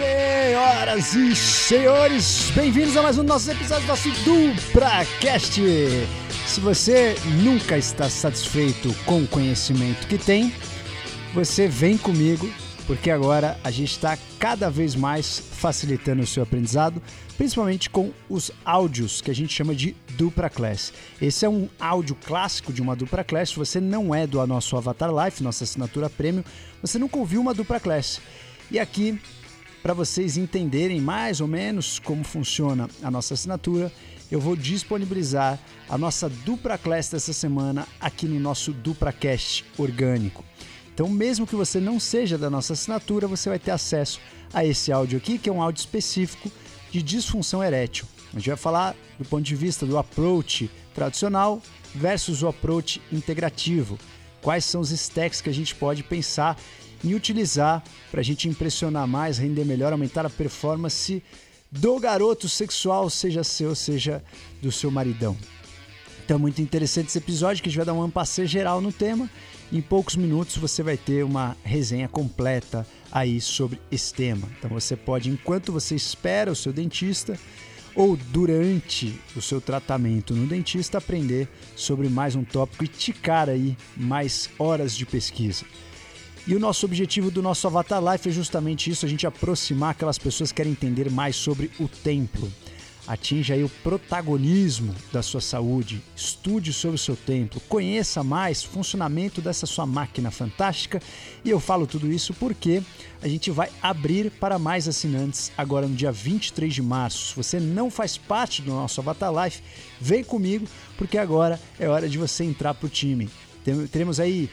Senhoras e senhores, bem-vindos a mais um dos nossos episódios do nosso DupraCast. Se você nunca está satisfeito com o conhecimento que tem, você vem comigo, porque agora a gente está cada vez mais facilitando o seu aprendizado, principalmente com os áudios que a gente chama de dupla class. Esse é um áudio clássico de uma dupla class. Se você não é do nosso Avatar Life, nossa assinatura premium, você nunca ouviu uma dupla class. E aqui para vocês entenderem mais ou menos como funciona a nossa assinatura, eu vou disponibilizar a nossa dupla class dessa semana aqui no nosso DupraCast orgânico. Então, mesmo que você não seja da nossa assinatura, você vai ter acesso a esse áudio aqui, que é um áudio específico de disfunção erétil. A gente vai falar do ponto de vista do approach tradicional versus o approach integrativo. Quais são os stacks que a gente pode pensar em utilizar para a gente impressionar mais, render melhor, aumentar a performance do garoto sexual, seja seu, seja do seu maridão. Então é muito interessante esse episódio que a gente vai dar um ampassê geral no tema. Em poucos minutos você vai ter uma resenha completa aí sobre esse tema. Então você pode, enquanto você espera o seu dentista ou durante o seu tratamento no dentista, aprender sobre mais um tópico e ticar aí mais horas de pesquisa. E o nosso objetivo do nosso Avatar Life é justamente isso: a gente aproximar aquelas pessoas que querem entender mais sobre o templo. Atinja aí o protagonismo da sua saúde, estude sobre o seu templo, conheça mais o funcionamento dessa sua máquina fantástica. E eu falo tudo isso porque a gente vai abrir para mais assinantes agora no dia 23 de março. Se você não faz parte do nosso Avatar Life, vem comigo porque agora é hora de você entrar para o time. Teremos aí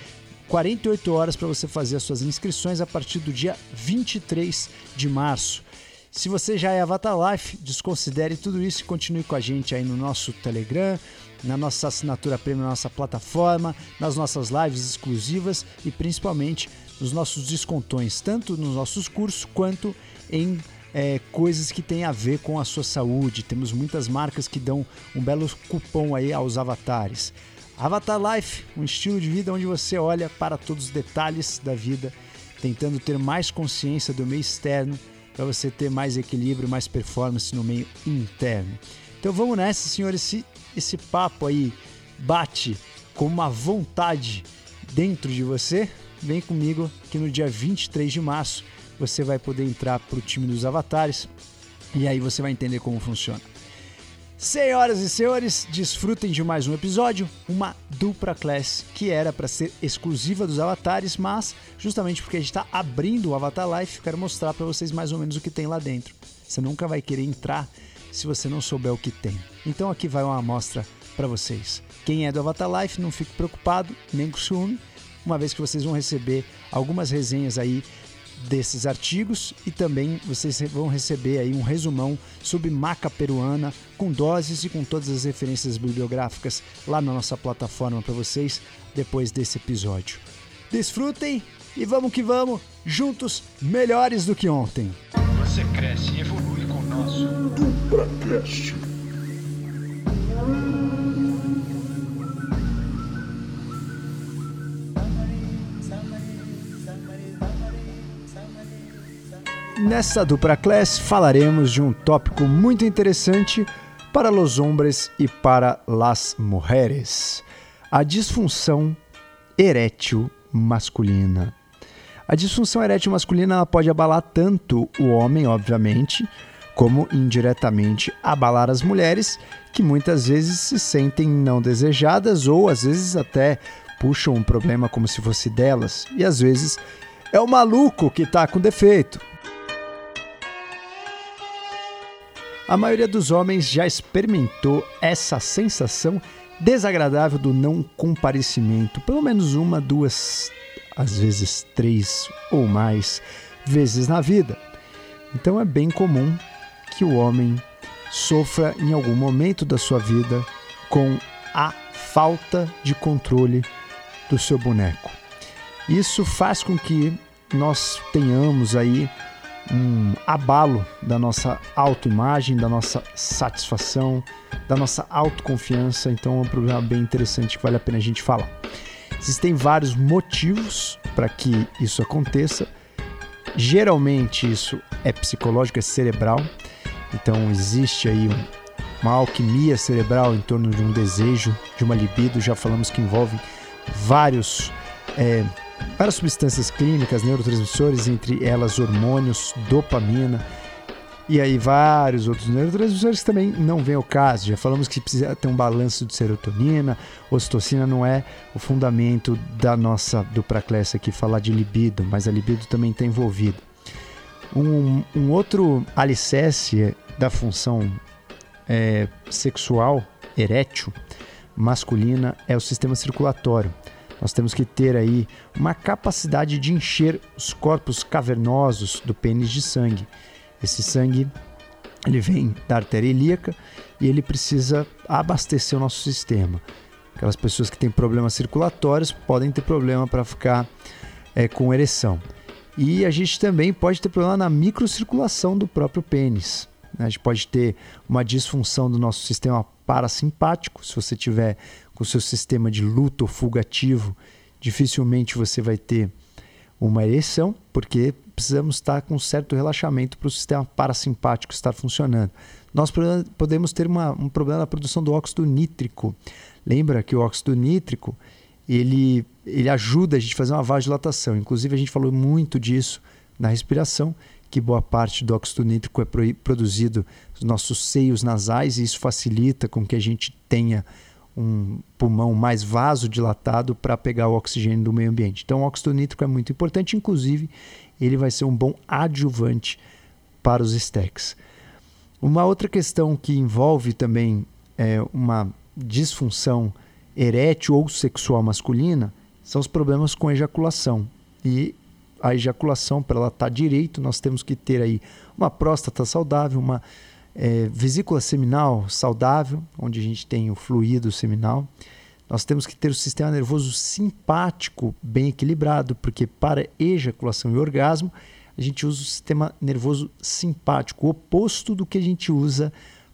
48 horas para você fazer as suas inscrições a partir do dia 23 de março. Se você já é Avatar Life, desconsidere tudo isso e continue com a gente aí no nosso Telegram, na nossa assinatura premium, na nossa plataforma, nas nossas lives exclusivas e principalmente nos nossos descontões, tanto nos nossos cursos quanto em é, coisas que têm a ver com a sua saúde. Temos muitas marcas que dão um belo cupom aí aos avatares. Avatar Life, um estilo de vida onde você olha para todos os detalhes da vida, tentando ter mais consciência do meio externo para você ter mais equilíbrio, mais performance no meio interno. Então vamos nessa, senhores. Se esse papo aí bate com uma vontade dentro de você, vem comigo que no dia 23 de março você vai poder entrar para o time dos avatares e aí você vai entender como funciona. Senhoras e senhores, desfrutem de mais um episódio, uma dupla class que era para ser exclusiva dos avatares, mas justamente porque a gente está abrindo o Avatar Life, quero mostrar para vocês mais ou menos o que tem lá dentro. Você nunca vai querer entrar se você não souber o que tem. Então aqui vai uma amostra para vocês. Quem é do Avatar Life, não fique preocupado, nem com ciúme, uma vez que vocês vão receber algumas resenhas aí desses artigos e também vocês vão receber aí um resumão sobre maca peruana com doses e com todas as referências bibliográficas lá na nossa plataforma para vocês depois desse episódio. Desfrutem e vamos que vamos, juntos melhores do que ontem. Você cresce e evolui com o nosso DupraCast. Nessa dupla class falaremos de um tópico muito interessante para os homens e para las mulheres: a disfunção erétil masculina. A disfunção erétil masculina pode abalar tanto o homem, obviamente, como indiretamente abalar as mulheres, que muitas vezes se sentem não desejadas ou às vezes até puxam um problema como se fosse delas, e às vezes é o maluco que está com defeito. A maioria dos homens já experimentou essa sensação desagradável do não comparecimento, pelo menos uma, duas, às vezes três ou mais vezes na vida. Então é bem comum que o homem sofra em algum momento da sua vida com a falta de controle do seu boneco. Isso faz com que nós tenhamos aí um abalo da nossa autoimagem, da nossa satisfação, da nossa autoconfiança. Então é um problema bem interessante que vale a pena a gente falar. Existem vários motivos para que isso aconteça. Geralmente isso é psicológico, é cerebral. Então existe aí um, uma alquimia cerebral em torno de um desejo, de uma libido. Já falamos que envolve vários, é, várias substâncias clínicas, neurotransmissores, entre elas hormônios, dopamina e aí vários outros neurotransmissores que também não vem ao caso. Já falamos que precisa ter um balanço de serotonina, ocitocina não é o fundamento da nossa do Pracless aqui falar de libido, mas a libido também está envolvida. Um, um, outro alicerce da função é, sexual erétil masculina é o sistema circulatório. Nós temos que ter aí uma capacidade de encher os corpos cavernosos do pênis de sangue. Esse sangue ele vem da artéria ilíaca e ele precisa abastecer o nosso sistema. Aquelas pessoas que têm problemas circulatórios podem ter problema para ficar é, com ereção. E a gente também pode ter problema na microcirculação do próprio pênis. Né? A gente pode ter uma disfunção do nosso sistema parasimpático. Se você tiver com seu sistema de luta ou fuga ativo, dificilmente você vai ter uma ereção, porque precisamos estar com certo relaxamento para o sistema parasimpático estar funcionando. Nós podemos ter uma, um problema na produção do óxido nítrico. Lembra que o óxido nítrico ele, ele ajuda a gente a fazer uma vasodilatação. Inclusive, a gente falou muito disso na respiração, que boa parte do óxido nítrico é produzido nos nossos seios nasais e isso facilita com que a gente tenha um pulmão mais vasodilatado para pegar o oxigênio do meio ambiente. Então, o óxido nítrico é muito importante, inclusive, ele vai ser um bom adjuvante para os stacks. Uma outra questão que envolve também é, uma disfunção erétil ou sexual masculina são os problemas com ejaculação. E a ejaculação, para ela estar tá direito, nós temos que ter aí uma próstata saudável, uma é, vesícula seminal saudável, onde a gente tem o fluido seminal. Nós temos que ter o sistema nervoso simpático bem equilibrado, porque para ejaculação e orgasmo, a gente usa o sistema nervoso simpático, o oposto do que a gente usa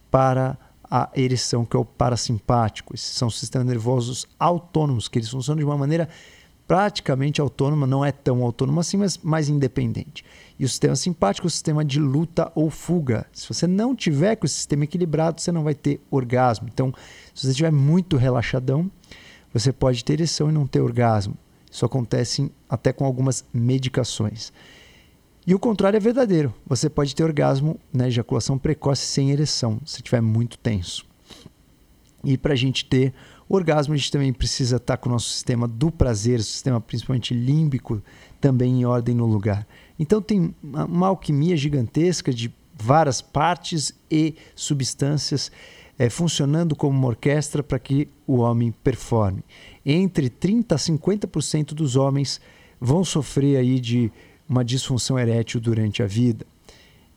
para a ereção, que é o parasimpático. Esses são sistemas nervosos autônomos, que eles funcionam de uma maneira praticamente autônoma, não é tão autônoma assim, mas mais independente. E o sistema simpático é o sistema de luta ou fuga. Se você não tiver com o sistema equilibrado, você não vai ter orgasmo. Então, se você estiver muito relaxadão, você pode ter ereção e não ter orgasmo. Isso acontece até com algumas medicações. E o contrário é verdadeiro. Você pode ter orgasmo na né, ejaculação precoce sem ereção, se estiver muito tenso. E para a gente ter orgasmo, a gente também precisa estar tá com o nosso sistema do prazer, sistema principalmente límbico, também em ordem no lugar. Então tem uma alquimia gigantesca de várias partes e substâncias é, funcionando como uma orquestra para que o homem performe. Entre 30% a 50% dos homens vão sofrer aí de uma disfunção erétil durante a vida.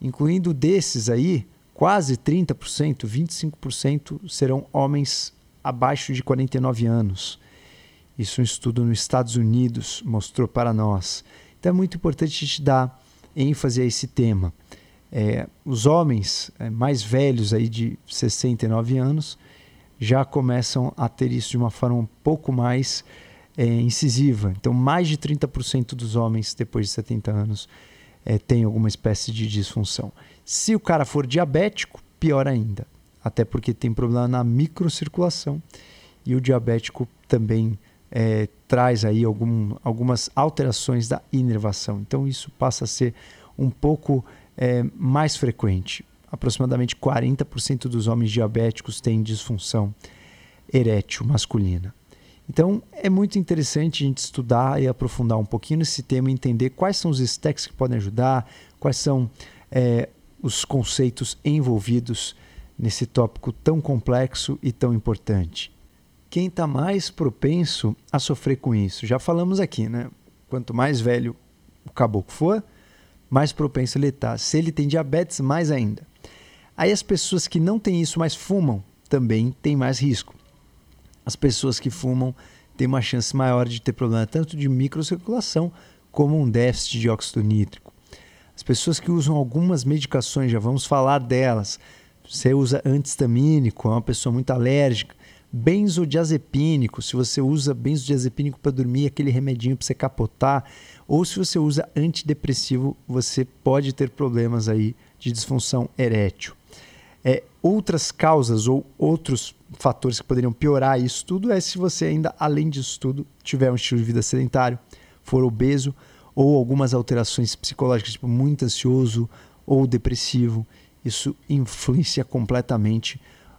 Incluindo desses aí, quase 30%, 25% serão homens abaixo de 49 anos. Isso um estudo nos Estados Unidos mostrou para nós. Então é muito importante a gente dar ênfase a esse tema. É, os homens é, mais velhos aí de 69 anos já começam a ter isso de uma forma um pouco mais é, incisiva. Então, mais de 30% dos homens depois de 70 anos é, tem alguma espécie de disfunção. Se o cara for diabético, pior ainda até porque tem problema na microcirculação e o diabético também é, traz aí algum, algumas alterações da inervação. Então isso passa a ser um pouco é, mais frequente. Aproximadamente 40% dos homens diabéticos têm disfunção erétil masculina. Então é muito interessante a gente estudar e aprofundar um pouquinho nesse tema entender quais são os stacks que podem ajudar, quais são é, os conceitos envolvidos nesse tópico tão complexo e tão importante. Quem está mais propenso a sofrer com isso? Já falamos aqui, né? Quanto mais velho o caboclo for, mais propenso ele está. Se ele tem diabetes, mais ainda. Aí as pessoas que não têm isso, mas fumam, também têm mais risco. As pessoas que fumam têm uma chance maior de ter problema tanto de microcirculação como um déficit de óxido nítrico. As pessoas que usam algumas medicações, já vamos falar delas, você usa antihistamínico, é uma pessoa muito alérgica, benzodiazepínico, se você usa benzodiazepínico para dormir, aquele remedinho para você capotar, ou se você usa antidepressivo, você pode ter problemas aí de disfunção erétil. É, outras causas ou outros fatores que poderiam piorar isso tudo é se você ainda, além disso tudo, tiver um estilo de vida sedentário, for obeso ou algumas alterações psicológicas, tipo muito ansioso ou depressivo. Isso influencia completamente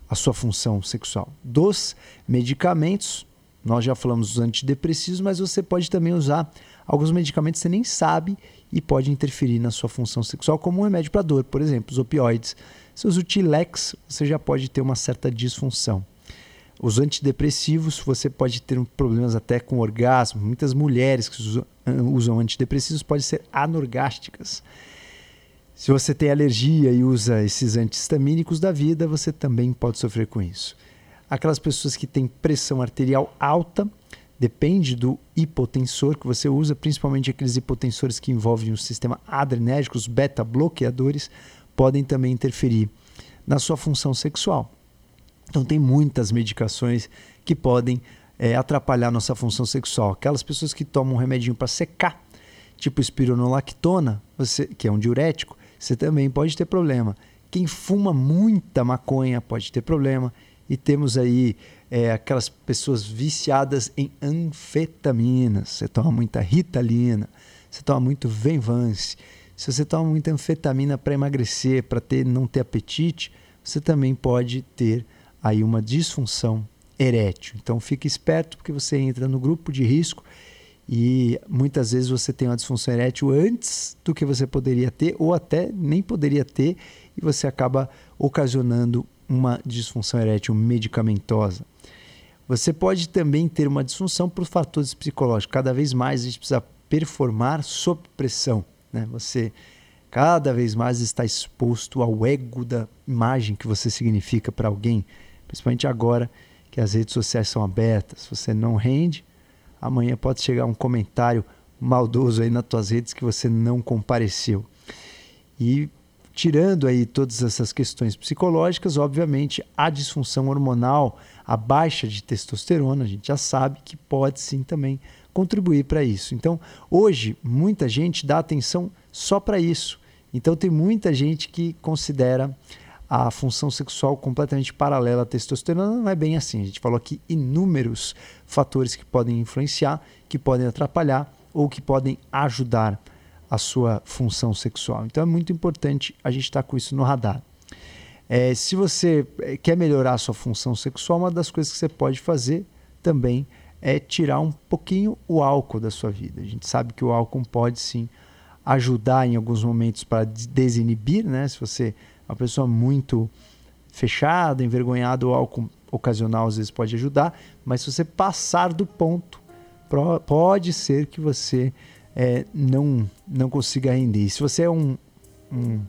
a sua função sexual. Dos medicamentos, nós já falamos dos antidepressivos, mas você pode também usar alguns medicamentos que você nem sabe e pode interferir na sua função sexual, como um remédio para dor, por exemplo, os opioides. Se usa o Tilex, você já pode ter uma certa disfunção. Os antidepressivos, você pode ter problemas até com orgasmo. Muitas mulheres que usam antidepressivos podem ser anorgásticas. Se você tem alergia e usa esses antihistamínicos da vida, você também pode sofrer com isso. Aquelas pessoas que têm pressão arterial alta, depende do hipotensor que você usa, principalmente aqueles hipotensores que envolvem o sistema adrenérgico, os beta-bloqueadores, podem também interferir na sua função sexual. Então, tem muitas medicações que podem é, atrapalhar nossa função sexual. Aquelas pessoas que tomam um remedinho para secar, tipo espironolactona, você, que é um diurético, você também pode ter problema. Quem fuma muita maconha pode ter problema. E temos aí é, aquelas pessoas viciadas em anfetaminas. Você toma muita ritalina, você toma muito Venvance. Se você toma muita anfetamina para emagrecer, para ter não ter apetite, você também pode ter aí uma disfunção erétil. Então fique esperto porque você entra no grupo de risco e muitas vezes você tem uma disfunção erétil antes do que você poderia ter, ou até nem poderia ter, e você acaba ocasionando uma disfunção erétil medicamentosa. Você pode também ter uma disfunção por fatores psicológicos. Cada vez mais a gente precisa performar sob pressão. Né? Você cada vez mais está exposto ao ego da imagem que você significa para alguém, principalmente agora que as redes sociais são abertas. Você não rende, amanhã pode chegar um comentário maldoso aí nas tuas redes que você não compareceu. E tirando aí todas essas questões psicológicas, obviamente a disfunção hormonal, a baixa de testosterona, a gente já sabe que pode sim também contribuir para isso. Então, hoje muita gente dá atenção só para isso. Então tem muita gente que considera a função sexual completamente paralela à testosterona não é bem assim. A gente falou aqui inúmeros fatores que podem influenciar, que podem atrapalhar ou que podem ajudar a sua função sexual. Então é muito importante a gente estar com isso no radar. É, se você é, quer melhorar a sua função sexual, uma das coisas que você pode fazer também é tirar um pouquinho o álcool da sua vida. A gente sabe que o álcool pode sim ajudar em alguns momentos para desinibir, né? Se você uma pessoa muito fechada, envergonhada, o álcool ocasional às vezes pode ajudar, mas se você passar do ponto, pode ser que você é, não, não consiga render. E se você é um, um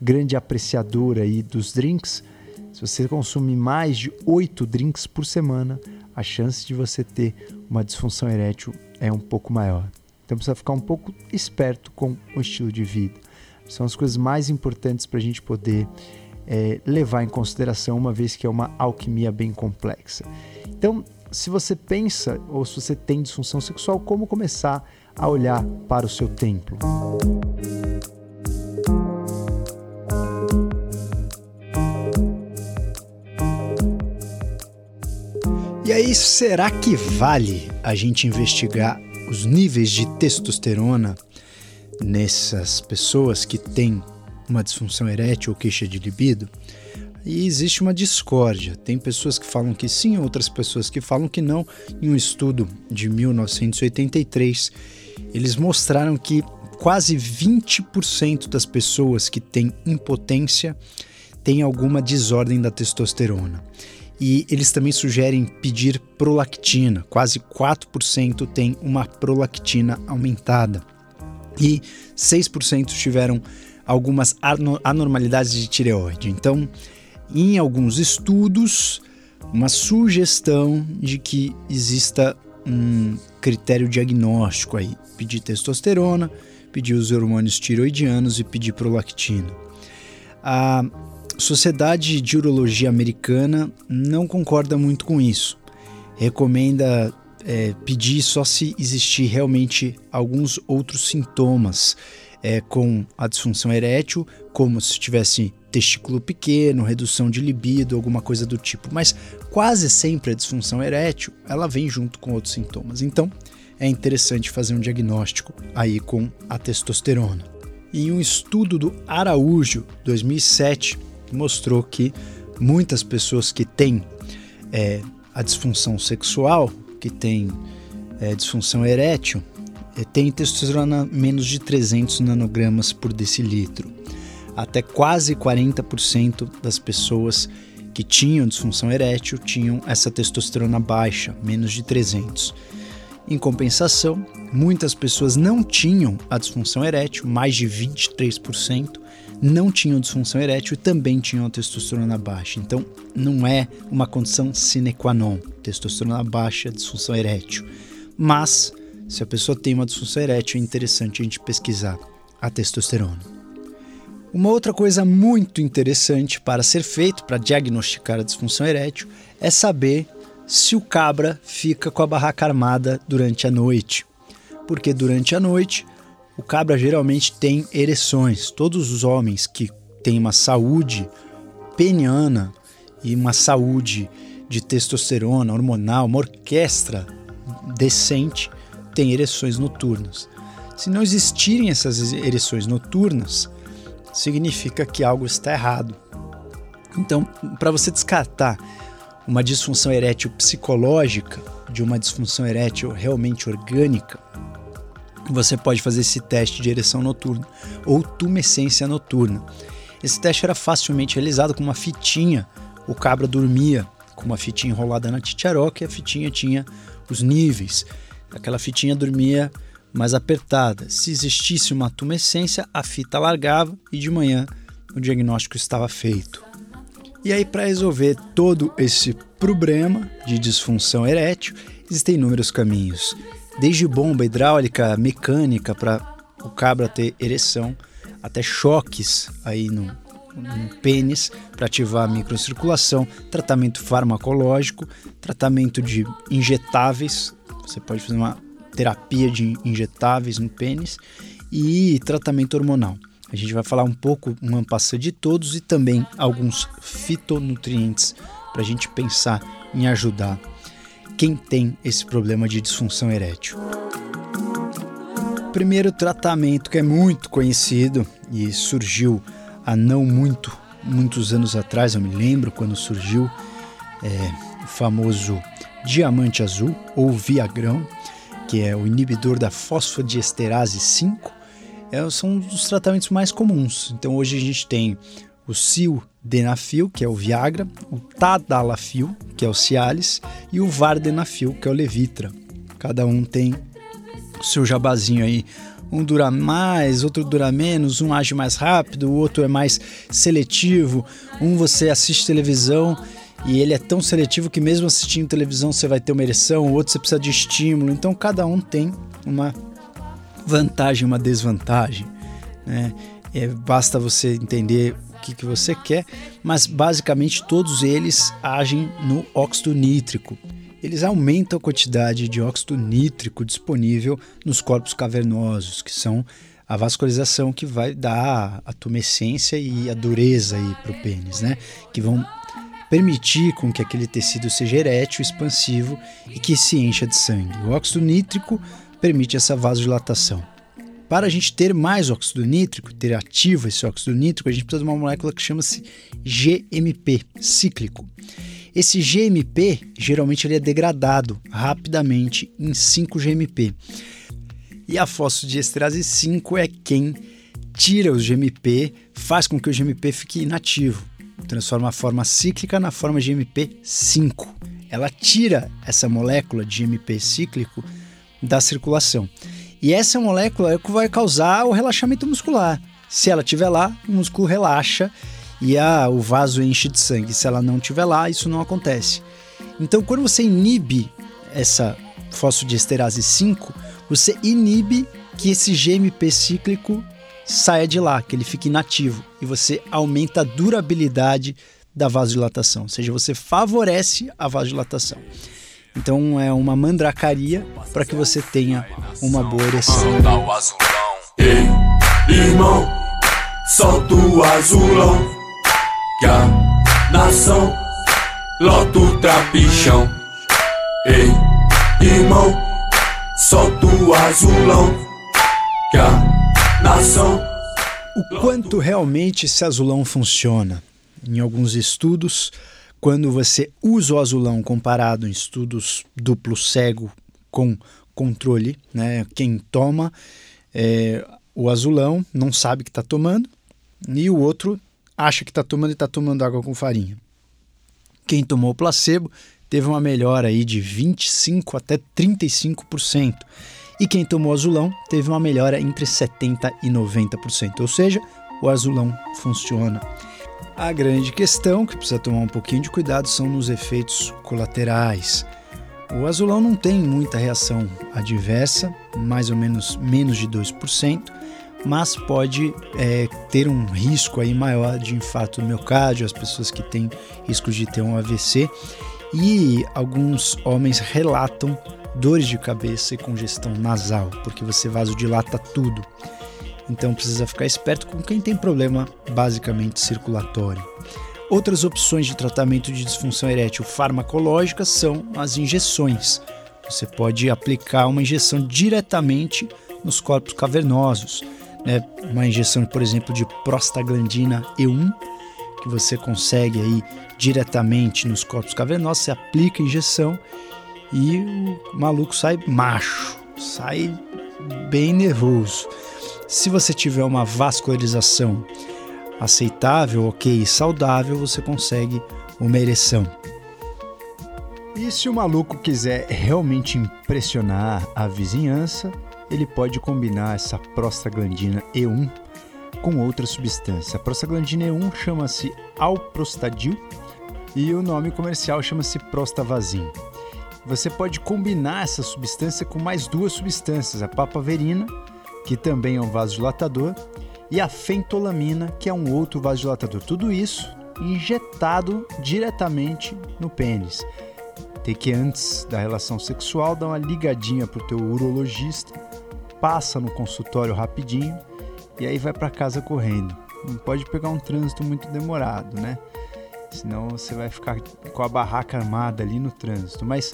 grande apreciador aí dos drinks, se você consumir mais de oito drinks por semana, a chance de você ter uma disfunção erétil é um pouco maior. Então precisa ficar um pouco esperto com o estilo de vida. São as coisas mais importantes para a gente poder é, levar em consideração, uma vez que é uma alquimia bem complexa. Então, se você pensa ou se você tem disfunção sexual, como começar a olhar para o seu templo? E aí, será que vale a gente investigar os níveis de testosterona nessas pessoas que têm uma disfunção erétil ou queixa de libido, e existe uma discórdia. Tem pessoas que falam que sim, outras pessoas que falam que não. Em um estudo de 1983, eles mostraram que quase 20% das pessoas que têm impotência têm alguma desordem da testosterona. E eles também sugerem pedir prolactina. Quase 4% têm uma prolactina aumentada e 6% tiveram algumas anormalidades de tireoide. Então, em alguns estudos, uma sugestão de que exista um critério diagnóstico aí, pedir testosterona, pedir os hormônios tiroidianos e pedir prolactina. Ah, Sociedade de Urologia Americana não concorda muito com isso. Recomenda é, pedir só se existir realmente alguns outros sintomas é, com a disfunção erétil, como se tivesse testículo pequeno, redução de libido, alguma coisa do tipo. Mas quase sempre a disfunção erétil ela vem junto com outros sintomas. Então é interessante fazer um diagnóstico aí com a testosterona. Em um estudo do Araújo, 2007, mostrou que muitas pessoas que têm é, a disfunção sexual, que têm é, disfunção erétil, é, têm testosterona menos de 300 nanogramas por decilitro. Até quase 40% das pessoas que tinham disfunção erétil tinham essa testosterona baixa, menos de 300. Em compensação, muitas pessoas não tinham a disfunção erétil, mais de 23% não tinham disfunção erétil e também tinham testosterona baixa. Então, não é uma condição sine qua non, testosterona baixa, disfunção erétil. Mas, se a pessoa tem uma disfunção erétil, é interessante a gente pesquisar a testosterona. Uma outra coisa muito interessante para ser feito para diagnosticar a disfunção erétil é saber se o cabra fica com a barraca armada durante a noite. Porque durante a noite o cabra geralmente tem ereções. Todos os homens que têm uma saúde peniana e uma saúde de testosterona hormonal, uma orquestra decente, têm ereções noturnas. Se não existirem essas ereções noturnas, significa que algo está errado. Então, para você descartar uma disfunção erétil psicológica de uma disfunção erétil realmente orgânica, você pode fazer esse teste de ereção noturna ou tumescência noturna. Esse teste era facilmente realizado com uma fitinha. O cabra dormia com uma fitinha enrolada na titiaroca e a fitinha tinha os níveis. Aquela fitinha dormia mais apertada. Se existisse uma tumescência, a fita largava e de manhã o diagnóstico estava feito. E aí, para resolver todo esse problema de disfunção erétil, existem inúmeros caminhos. Desde bomba hidráulica, mecânica para o cabra ter ereção, até choques aí no, no pênis para ativar a microcirculação, tratamento farmacológico, tratamento de injetáveis, você pode fazer uma terapia de injetáveis no pênis e tratamento hormonal. A gente vai falar um pouco, uma passa de todos e também alguns fitonutrientes para a gente pensar em ajudar quem tem esse problema de disfunção erétil. O primeiro tratamento que é muito conhecido e surgiu há não muito, muitos anos atrás, eu me lembro quando surgiu é, o famoso diamante azul ou viagrão, que é o inibidor da fosfodiesterase 5 é, são os tratamentos mais comuns. Então hoje a gente tem o sildenafil, que é o Viagra, o tadalafil, que é o Cialis, e o vardenafil, que é o Levitra. Cada um tem o seu jabazinho aí. Um dura mais, outro dura menos, um age mais rápido, o outro é mais seletivo. Um você assiste televisão e ele é tão seletivo que mesmo assistindo televisão você vai ter uma ereção, o outro você precisa de estímulo. Então cada um tem uma vantagem, uma desvantagem. Né? É, basta você entender que, que você quer, mas basicamente todos eles agem no óxido nítrico. Eles aumentam a quantidade de óxido nítrico disponível nos corpos cavernosos, que são a vascularização que vai dar a tumescência e a dureza para o pênis, né? Que vão permitir com que aquele tecido seja erétil, expansivo e que se encha de sangue. O óxido nítrico permite essa vasodilatação. Para a gente ter mais óxido nítrico, ter ativo esse óxido nítrico, a gente precisa de uma molécula que chama-se GMP, cíclico. Esse GMP, geralmente ele é degradado rapidamente em 5-GMP. E a fosfodiesterase 5 é quem tira os GMP, faz com que o GMP fique inativo, transforma a forma cíclica na forma GMP5. Ela tira essa molécula de GMP cíclico da circulação. E essa molécula é o que vai causar o relaxamento muscular. Se ela estiver lá, o músculo relaxa e a, o vaso enche de sangue. Se ela não estiver lá, isso não acontece. Então, quando você inibe essa fosfodiesterase 5, você inibe que esse GMP cíclico saia de lá, que ele fique inativo e você aumenta a durabilidade da vasodilatação, ou seja, você favorece a vasodilatação. Então é uma mandracaria para que você tenha uma boa ereção. Ei, irmão, solta o azulão, que a nação lota o trapichão. Ei, irmão, solta o azulão, que a nação. O quanto realmente esse azulão funciona? Em alguns estudos, quando você usa o azulão comparado em estudos duplo cego com controle, né? Quem toma é, o azulão não sabe que está tomando e o outro acha que está tomando e está tomando água com farinha. Quem tomou o placebo teve uma melhora aí de 25 até 35%. E quem tomou azulão teve uma melhora entre 70 e 90%. Ou seja, o azulão funciona. A grande questão que precisa tomar um pouquinho de cuidado são nos efeitos colaterais. O azulão não tem muita reação adversa, mais ou menos menos de 2%, mas pode é, ter um risco aí maior de infarto do miocárdio, as pessoas que têm risco de ter um AVC. E alguns homens relatam dores de cabeça e congestão nasal, porque você vasodilata tudo. Então precisa ficar esperto com quem tem problema basicamente circulatório. Outras opções de tratamento de disfunção erétil farmacológica são as injeções. Você pode aplicar uma injeção diretamente nos corpos cavernosos. Né? Uma injeção, por exemplo, de prostaglandina E1, que você consegue aí diretamente nos corpos cavernosos, você aplica a injeção e o maluco sai macho, sai bem nervoso. Se você tiver uma vascularização aceitável, ok, saudável, você consegue uma ereção. E se o maluco quiser realmente impressionar a vizinhança, ele pode combinar essa prostaglandina E1 com outra substância. A prostaglandina E1 chama-se alprostadil e o nome comercial chama-se prostavazin. Você pode combinar essa substância com mais duas substâncias, a papaverina que também é um vasodilatador, e a fentolamina, que é um outro vasodilatador. Tudo isso injetado diretamente no pênis. Tem que antes da relação sexual dar uma ligadinha pro teu urologista, passa no consultório rapidinho e aí vai para casa correndo. Não pode pegar um trânsito muito demorado, né? Senão você vai ficar com a barraca armada ali no trânsito. Mas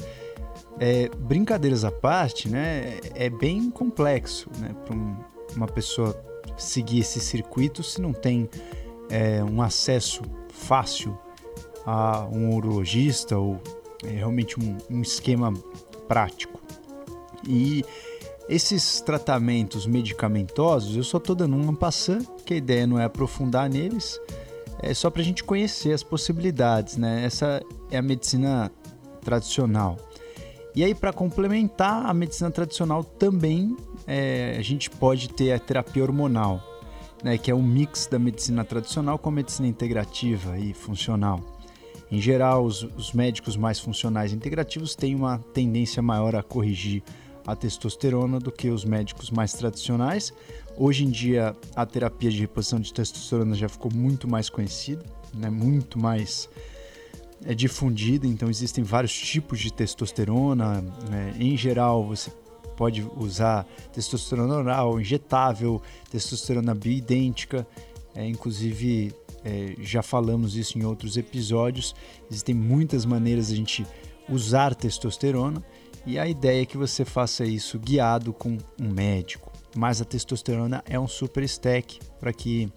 é, brincadeiras à parte, né, é bem complexo né, para um, uma pessoa seguir esse circuito se não tem é, um acesso fácil a um urologista ou é, realmente um, um esquema prático. E esses tratamentos medicamentosos, eu só estou dando uma passando, que a ideia não é aprofundar neles, é só para a gente conhecer as possibilidades, né? Essa é a medicina tradicional. E aí, para complementar a medicina tradicional, também é, a gente pode ter a terapia hormonal, né, que é um mix da medicina tradicional com a medicina integrativa e funcional. Em geral, os, os médicos mais funcionais e integrativos têm uma tendência maior a corrigir a testosterona do que os médicos mais tradicionais. Hoje em dia, a terapia de reposição de testosterona já ficou muito mais conhecida, né, muito mais é difundida, então existem vários tipos de testosterona. Né? Em geral, você pode usar testosterona oral, injetável, testosterona bioidêntica. É, inclusive, é, já falamos isso em outros episódios. Existem muitas maneiras de a gente usar testosterona e a ideia é que você faça isso guiado com um médico. Mas a testosterona é um super stack para que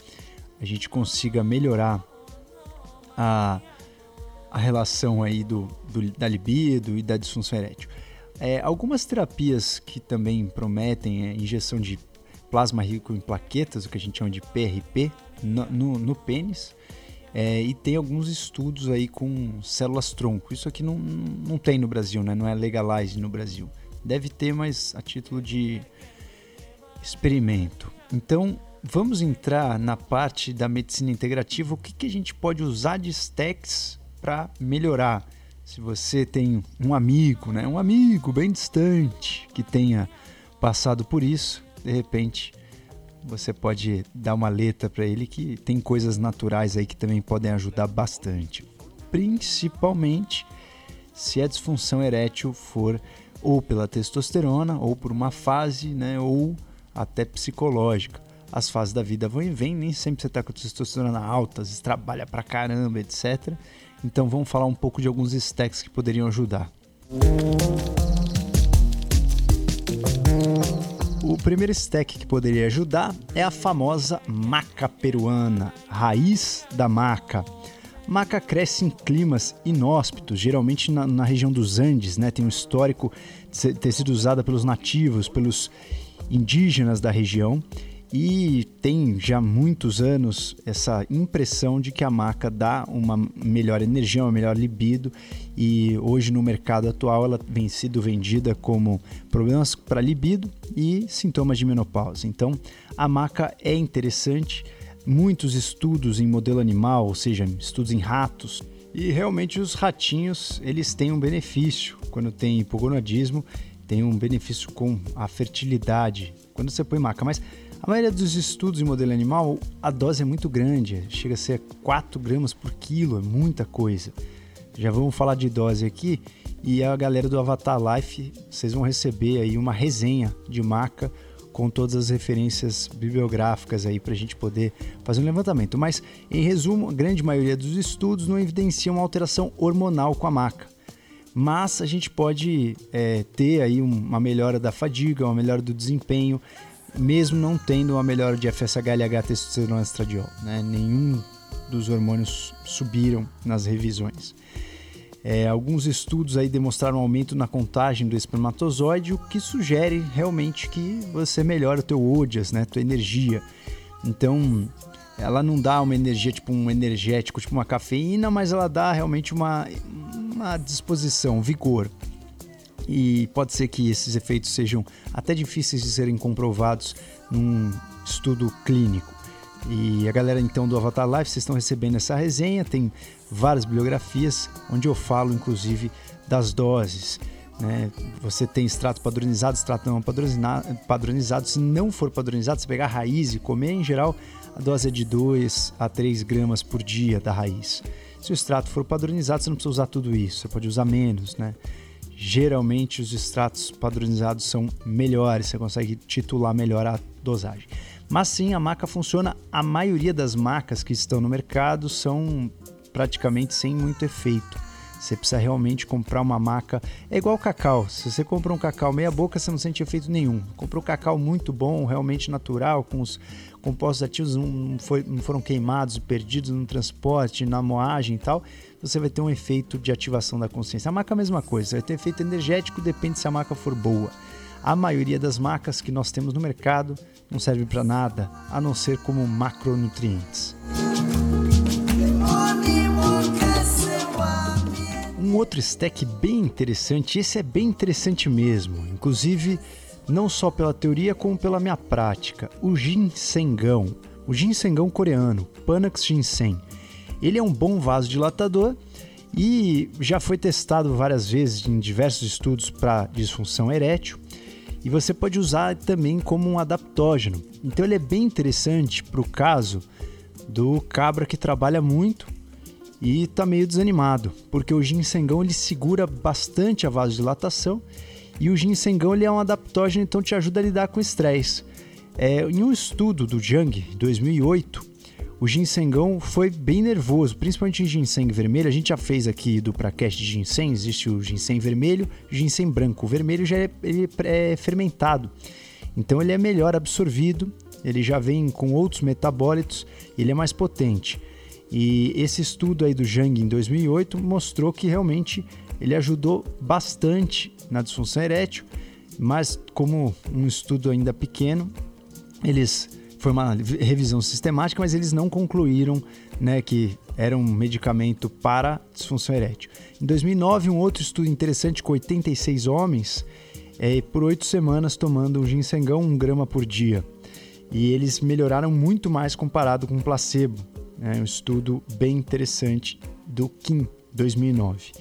a gente consiga melhorar a a relação aí do, do, da libido e da disfunção erétil. É, algumas terapias que também prometem é, injeção de plasma rico em plaquetas, o que a gente chama de PRP, no, no, no pênis. É, e tem alguns estudos aí com células tronco. Isso aqui não, não tem no Brasil, né? não é legalized no Brasil. Deve ter, mas a título de experimento. Então, vamos entrar na parte da medicina integrativa. O que, que a gente pode usar de stacks para melhorar. Se você tem um amigo, né, um amigo bem distante que tenha passado por isso, de repente você pode dar uma letra para ele que tem coisas naturais aí que também podem ajudar bastante. Principalmente se a disfunção erétil for ou pela testosterona, ou por uma fase, né, ou até psicológica. As fases da vida vão e vêm, nem sempre você está com a testosterona alta, você trabalha pra caramba, etc. Então vamos falar um pouco de alguns stacks que poderiam ajudar. O primeiro stack que poderia ajudar é a famosa maca peruana, raiz da maca. Maca cresce em climas inóspitos, geralmente na, na região dos Andes, né? Tem um histórico de ter sido usada pelos nativos, pelos indígenas da região e tem já muitos anos essa impressão de que a maca dá uma melhor energia, uma melhor libido. E hoje no mercado atual ela vem sido vendida como problemas para libido e sintomas de menopausa. Então a maca é interessante, muitos estudos em modelo animal, ou seja, estudos em ratos, e realmente os ratinhos eles têm um benefício. Quando tem hipogonadismo, tem um benefício com a fertilidade quando você põe maca, mas a maioria dos estudos em modelo animal, a dose é muito grande, chega a ser 4 gramas por quilo, é muita coisa. Já vamos falar de dose aqui e a galera do Avatar Life, vocês vão receber aí uma resenha de maca com todas as referências bibliográficas aí para a gente poder fazer um levantamento. Mas, em resumo, a grande maioria dos estudos não evidencia uma alteração hormonal com a maca. Mas a gente pode é, ter aí uma melhora da fadiga, uma melhora do desempenho, mesmo não tendo uma melhora de FSH, LH, testosterona, estradiol. Né? Nenhum dos hormônios subiram nas revisões. É, alguns estudos aí demonstraram um aumento na contagem do espermatozoide, o que sugere realmente que você melhora o teu ODIAS, né, tua energia. Então, ela não dá uma energia tipo um energético, tipo uma cafeína, mas ela dá realmente uma, uma disposição, vigor e pode ser que esses efeitos sejam até difíceis de serem comprovados num estudo clínico. E a galera então do Avatar Life, vocês estão recebendo essa resenha, tem várias bibliografias onde eu falo inclusive das doses. Né? Você tem extrato padronizado, extrato não padronizado. Se não for padronizado, você pegar raiz e comer, em geral, a dose é de 2 a 3 gramas por dia da raiz. Se o extrato for padronizado, você não precisa usar tudo isso, você pode usar menos, né? Geralmente os extratos padronizados são melhores, você consegue titular melhor a dosagem. Mas sim, a maca funciona. A maioria das macas que estão no mercado são praticamente sem muito efeito. Você precisa realmente comprar uma maca. É igual cacau. Se você compra um cacau meia boca, você não sente efeito nenhum. Comprou um cacau muito bom, realmente natural, com os compostos ativos não, foi, não foram queimados perdidos no transporte, na moagem e tal você vai ter um efeito de ativação da consciência. A maca é a mesma coisa, vai ter efeito energético, depende se a maca for boa. A maioria das macas que nós temos no mercado não serve para nada, a não ser como macronutrientes. Um outro stack bem interessante, esse é bem interessante mesmo, inclusive não só pela teoria como pela minha prática, o ginsengão, o ginsengão coreano, Panax ginseng. Ele é um bom vasodilatador e já foi testado várias vezes em diversos estudos para disfunção erétil. E você pode usar também como um adaptógeno. Então ele é bem interessante para o caso do cabra que trabalha muito e está meio desanimado, porque o ginsengão ele segura bastante a vasodilatação e o ginsengão ele é um adaptógeno, então te ajuda a lidar com estresse. É, em um estudo do Jung, 2008, o ginsengão foi bem nervoso, principalmente em ginseng vermelho. A gente já fez aqui do Pracast de ginseng, existe o ginseng vermelho ginseng branco. O vermelho já é, ele é fermentado, então ele é melhor absorvido, ele já vem com outros metabólitos, ele é mais potente. E esse estudo aí do Jang em 2008 mostrou que realmente ele ajudou bastante na disfunção erétil, mas como um estudo ainda pequeno, eles foi uma revisão sistemática, mas eles não concluíram né, que era um medicamento para disfunção erétil. Em 2009, um outro estudo interessante com 86 homens, é, por oito semanas tomando um ginsengão, um grama por dia. E eles melhoraram muito mais comparado com o placebo. É um estudo bem interessante do Kim, 2009.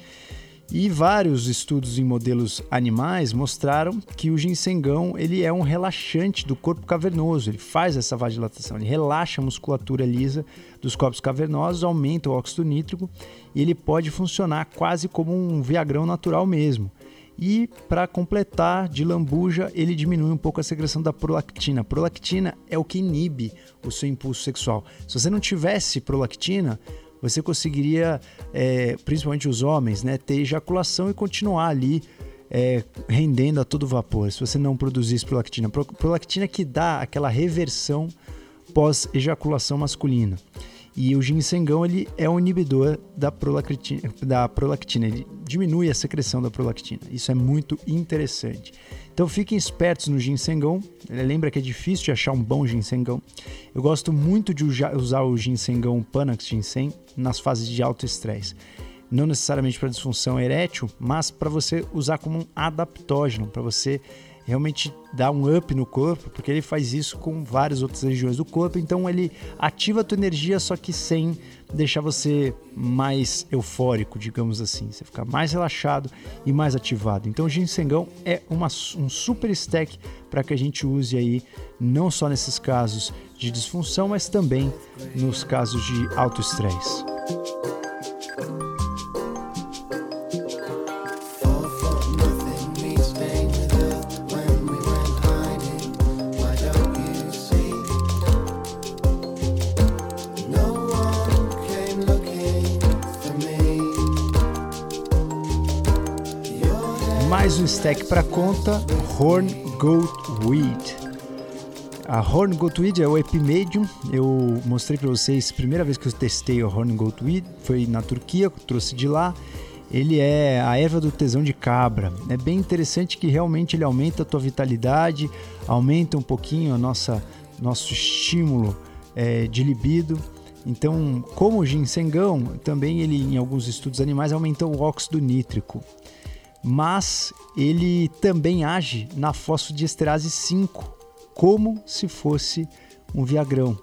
E vários estudos em modelos animais mostraram que o ginsengão ele é um relaxante do corpo cavernoso, ele faz essa vasodilatação, ele relaxa a musculatura lisa dos corpos cavernosos, aumenta o óxido nítrico e ele pode funcionar quase como um viagrão natural mesmo. E para completar, de lambuja, ele diminui um pouco a secreção da prolactina. Prolactina é o que inibe o seu impulso sexual. Se você não tivesse prolactina, você conseguiria, é, principalmente os homens, né, ter ejaculação e continuar ali é, rendendo a todo vapor, se você não produzisse prolactina. Prolactina que dá aquela reversão pós-ejaculação masculina. E o ginsengão ele é um inibidor da prolactina, da prolactina, ele diminui a secreção da prolactina. Isso é muito interessante. Então fiquem espertos no ginsengão. Lembra que é difícil de achar um bom ginsengão. Eu gosto muito de usar o ginsengão Panax Ginseng nas fases de alto estresse. Não necessariamente para disfunção erétil, mas para você usar como um adaptógeno, para você realmente dar um up no corpo, porque ele faz isso com várias outras regiões do corpo, então ele ativa a tua energia, só que sem deixar você mais eufórico, digamos assim. Você fica mais relaxado e mais ativado. Então o ginsengão é uma, um super stack para que a gente use aí, não só nesses casos de disfunção, mas também nos casos de alto estresse. Stack para conta, Horn Goat Weed. A Horn Goat Weed é o Epimedium. Eu mostrei para vocês, primeira vez que eu testei o Horn Goat Weed foi na Turquia, trouxe de lá. Ele é a erva do tesão de cabra. É bem interessante que realmente ele aumenta a tua vitalidade, aumenta um pouquinho a nossa nosso estímulo é, de libido. Então, como o ginsengão, também ele em alguns estudos animais aumentou o óxido nítrico mas ele também age na fosfodiesterase 5, como se fosse um viagrão.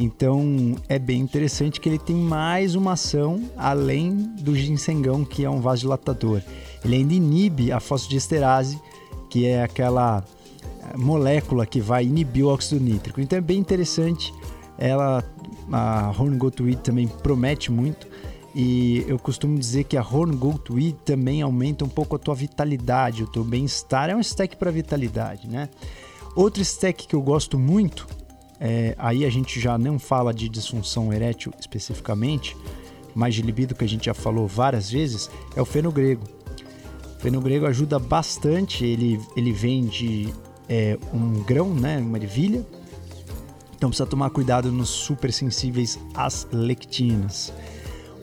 Então é bem interessante que ele tem mais uma ação além do ginsengão, que é um vasodilatador. Ele ainda inibe a fosfodiesterase, que é aquela eh, molécula que vai inibir o óxido nítrico. Então é bem interessante. Ela, a Horn Gottweed também promete muito. E eu costumo dizer que a Horn Gold Weed também aumenta um pouco a tua vitalidade, o teu bem-estar. É um stack para vitalidade, né? Outro stack que eu gosto muito, é, aí a gente já não fala de disfunção erétil especificamente, mas de libido que a gente já falou várias vezes, é o fenogrego. O fenogrego ajuda bastante, ele, ele vem de é, um grão, né, uma ervilha, então precisa tomar cuidado nos super sensíveis às lectinas.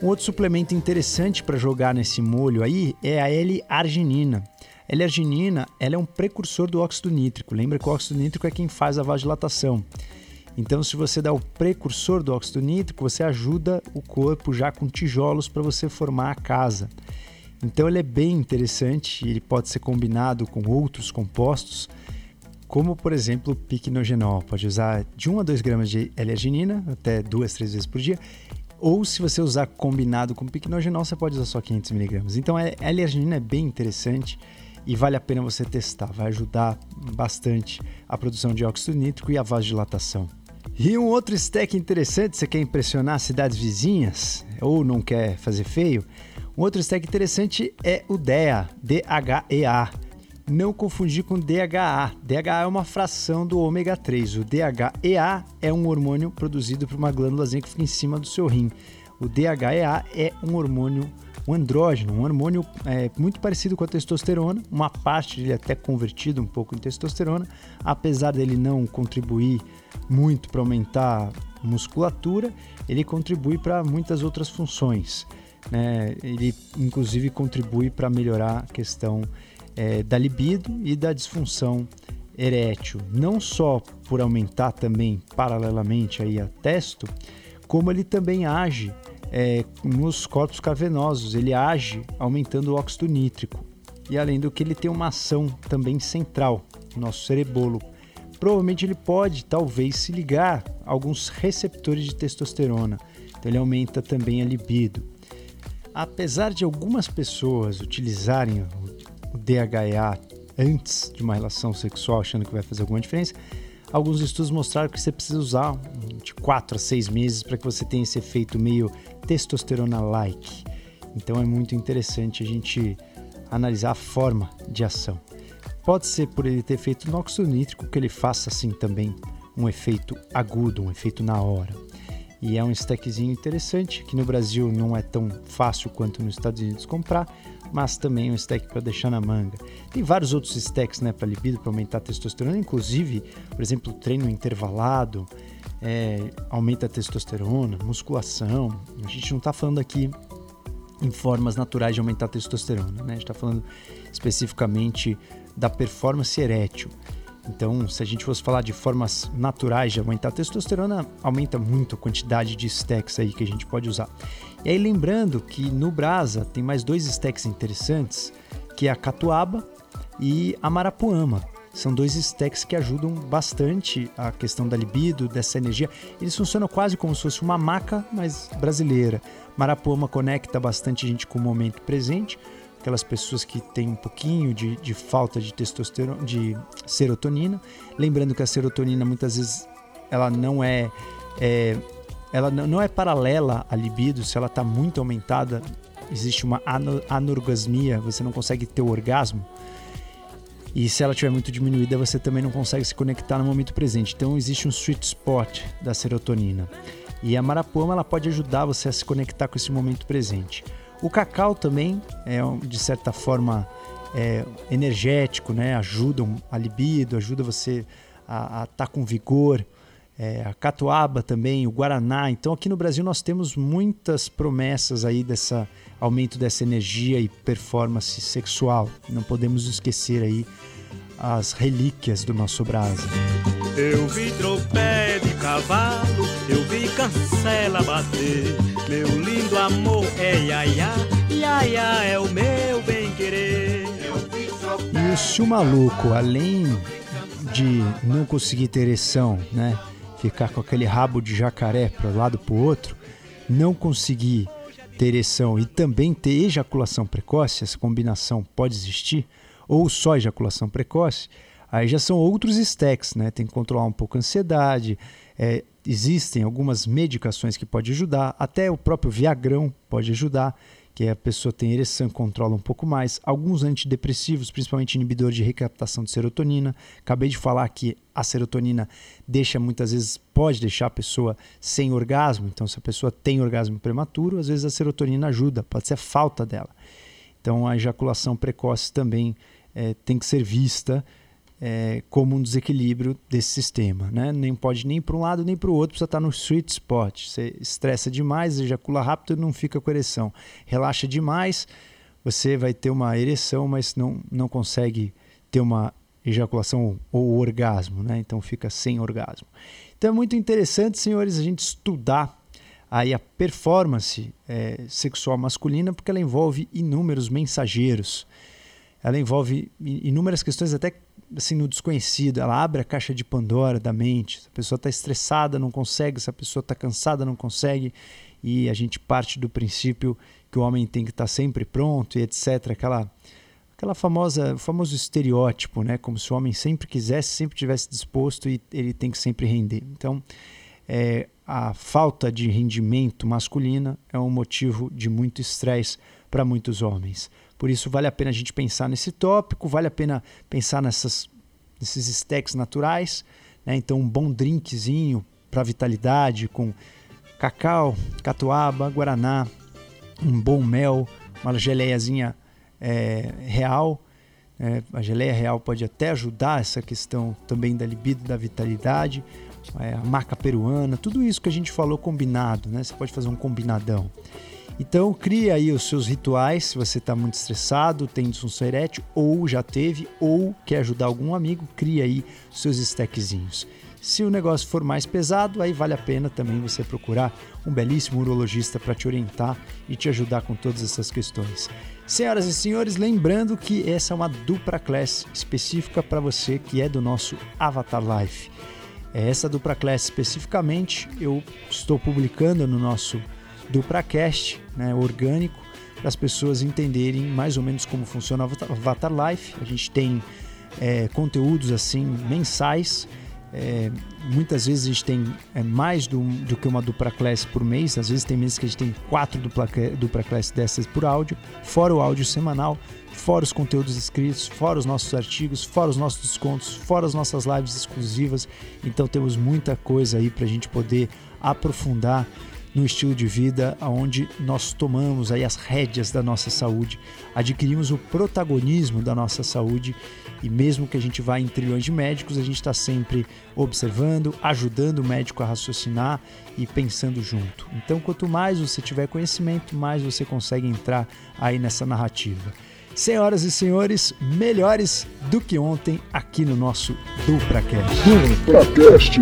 Um outro suplemento interessante para jogar nesse molho aí é a L-arginina. L-arginina ela é um precursor do óxido nítrico. Lembra que o óxido nítrico é quem faz a vasodilatação. Então, se você dá o precursor do óxido nítrico, você ajuda o corpo já com tijolos para você formar a casa. Então, ele é bem interessante. Ele pode ser combinado com outros compostos, como por exemplo o piquenogenol. Pode usar de 1 a 2 gramas de L-arginina, até 2, 3 vezes por dia, ou se você usar combinado com piquenogenol, você pode usar só 500mg. Então a L-arginina é bem interessante e vale a pena você testar. Vai ajudar bastante a produção de óxido nítrico e a vasodilatação. E um outro stack interessante, você quer impressionar cidades vizinhas ou não quer fazer feio? Um outro stack interessante é o DEA, D-H-E-A. Não confundir com DHA. DHA é uma fração do ômega 3. O DHEA é um hormônio produzido por uma glândulazinha que fica em cima do seu rim. O DHEA é um hormônio, um andrógeno, um hormônio é, muito parecido com a testosterona. Uma parte dele é até convertido um pouco em testosterona, apesar dele não contribuir muito para aumentar a musculatura, ele contribui para muitas outras funções. Né? Ele, inclusive, contribui para melhorar a questão é, da libido e da disfunção erétil, não só por aumentar também paralelamente aí a testo, como ele também age é, nos corpos cavernosos, ele age aumentando o óxido nítrico. E além do que ele tem uma ação também central no nosso cerebolo. Provavelmente ele pode, talvez, se ligar a alguns receptores de testosterona. Então ele aumenta também a libido. apesar de algumas pessoas utilizarem o DHEA antes de uma relação sexual achando que vai fazer alguma diferença, alguns estudos mostraram que você precisa usar de 4 a 6 meses para que você tenha esse efeito meio testosterona-like. Então é muito interessante a gente analisar a forma de ação. Pode ser por ele ter feito no óxido nítrico que ele faça assim também um efeito agudo, um efeito na hora. E é um stackzinho interessante, que no Brasil não é tão fácil quanto nos Estados Unidos comprar, mas também um stack para deixar na manga. Tem vários outros stacks né, para libido, para aumentar a testosterona, inclusive, por exemplo, treino intervalado, é, aumenta a testosterona, musculação. A gente não está falando aqui em formas naturais de aumentar a testosterona, né? a gente está falando especificamente da performance erétil. Então, se a gente fosse falar de formas naturais de aumentar a testosterona, aumenta muito a quantidade de stacks aí que a gente pode usar. E aí lembrando que no Brasa tem mais dois stacks interessantes, que é a catuaba e a marapuama. São dois stacks que ajudam bastante a questão da libido, dessa energia. Eles funcionam quase como se fosse uma maca, mas brasileira. Marapuama conecta bastante a gente com o momento presente aquelas pessoas que têm um pouquinho de, de falta de testosterona, de serotonina. Lembrando que a serotonina muitas vezes ela não é, é ela não é paralela à libido, se ela está muito aumentada, existe uma anorgasmia, você não consegue ter o orgasmo. E se ela estiver muito diminuída, você também não consegue se conectar no momento presente. Então existe um sweet spot da serotonina. E a marapuama ela pode ajudar você a se conectar com esse momento presente. O cacau também é, de certa forma, é, energético, né? ajuda a libido, ajuda você a estar tá com vigor. É, a catuaba também, o guaraná. Então aqui no Brasil nós temos muitas promessas aí dessa aumento dessa energia e performance sexual. Não podemos esquecer aí as relíquias do nosso brasa. Eu vi tropé de cavalo, cancela bater. Meu lindo amor é iaia, iaia é o meu bem querer. E se o maluco, além de não conseguir ter ereção, né, ficar com aquele rabo de jacaré para um lado para o outro, não conseguir ter ereção e também ter ejaculação precoce, essa combinação pode existir, ou só ejaculação precoce, aí já são outros stacks, né? Tem que controlar um pouco a ansiedade. É, existem algumas medicações que podem ajudar, até o próprio Viagrão pode ajudar, que a pessoa tem ereção, controla um pouco mais. Alguns antidepressivos, principalmente inibidor de recaptação de serotonina. Acabei de falar que a serotonina deixa muitas vezes pode deixar a pessoa sem orgasmo. Então, se a pessoa tem orgasmo prematuro, às vezes a serotonina ajuda, pode ser a falta dela. Então, a ejaculação precoce também é, tem que ser vista é, como um desequilíbrio desse sistema. Né? Nem pode nem para um lado nem para o outro, precisa estar no sweet spot. Você estressa demais, ejacula rápido e não fica com ereção. Relaxa demais, você vai ter uma ereção, mas não, não consegue ter uma ejaculação ou orgasmo, né? então fica sem orgasmo. Então é muito interessante, senhores, a gente estudar aí a performance é, sexual masculina, porque ela envolve inúmeros mensageiros ela envolve inúmeras questões até assim no desconhecido. Ela abre a caixa de Pandora da mente. Se a pessoa está estressada, não consegue. Se a pessoa está cansada, não consegue. E a gente parte do princípio que o homem tem que estar tá sempre pronto e etc. Aquela aquela famosa famoso estereótipo, né? Como se o homem sempre quisesse, sempre tivesse disposto e ele tem que sempre render. Então, é, a falta de rendimento masculina é um motivo de muito estresse para muitos homens. Por isso vale a pena a gente pensar nesse tópico, vale a pena pensar nessas, nesses stacks naturais. Né? Então, um bom drinkzinho para vitalidade com cacau, catuaba, guaraná, um bom mel, uma geleiazinha é, real. É, a geleia real pode até ajudar essa questão também da libido, da vitalidade. É, a maca peruana, tudo isso que a gente falou combinado, né? Você pode fazer um combinadão. Então, crie aí os seus rituais se você está muito estressado, tem disfunção erétil, ou já teve, ou quer ajudar algum amigo, crie aí os seus stackzinhos. Se o negócio for mais pesado, aí vale a pena também você procurar um belíssimo urologista para te orientar e te ajudar com todas essas questões. Senhoras e senhores, lembrando que essa é uma dupla class específica para você que é do nosso Avatar Life. Essa dupla class especificamente eu estou publicando no nosso do Pracast, né, orgânico, para as pessoas entenderem mais ou menos como funciona o Avatar Life. A gente tem é, conteúdos assim mensais. É, muitas vezes a gente tem é, mais do, do, que uma dupla classe por mês, às vezes tem meses que a gente tem quatro dupla, dupla classe dessas por áudio, fora o áudio semanal, fora os conteúdos escritos, fora os nossos artigos, fora os nossos descontos, fora as nossas lives exclusivas. Então temos muita coisa aí para a gente poder aprofundar no estilo de vida onde nós tomamos aí as rédeas da nossa saúde, adquirimos o protagonismo da nossa saúde e mesmo que a gente vá em trilhões de médicos, a gente está sempre observando, ajudando o médico a raciocinar e pensando junto. Então, quanto mais você tiver conhecimento, mais você consegue entrar aí nessa narrativa. Senhoras e senhores, melhores do que ontem aqui no nosso DupraCast. DupraCast.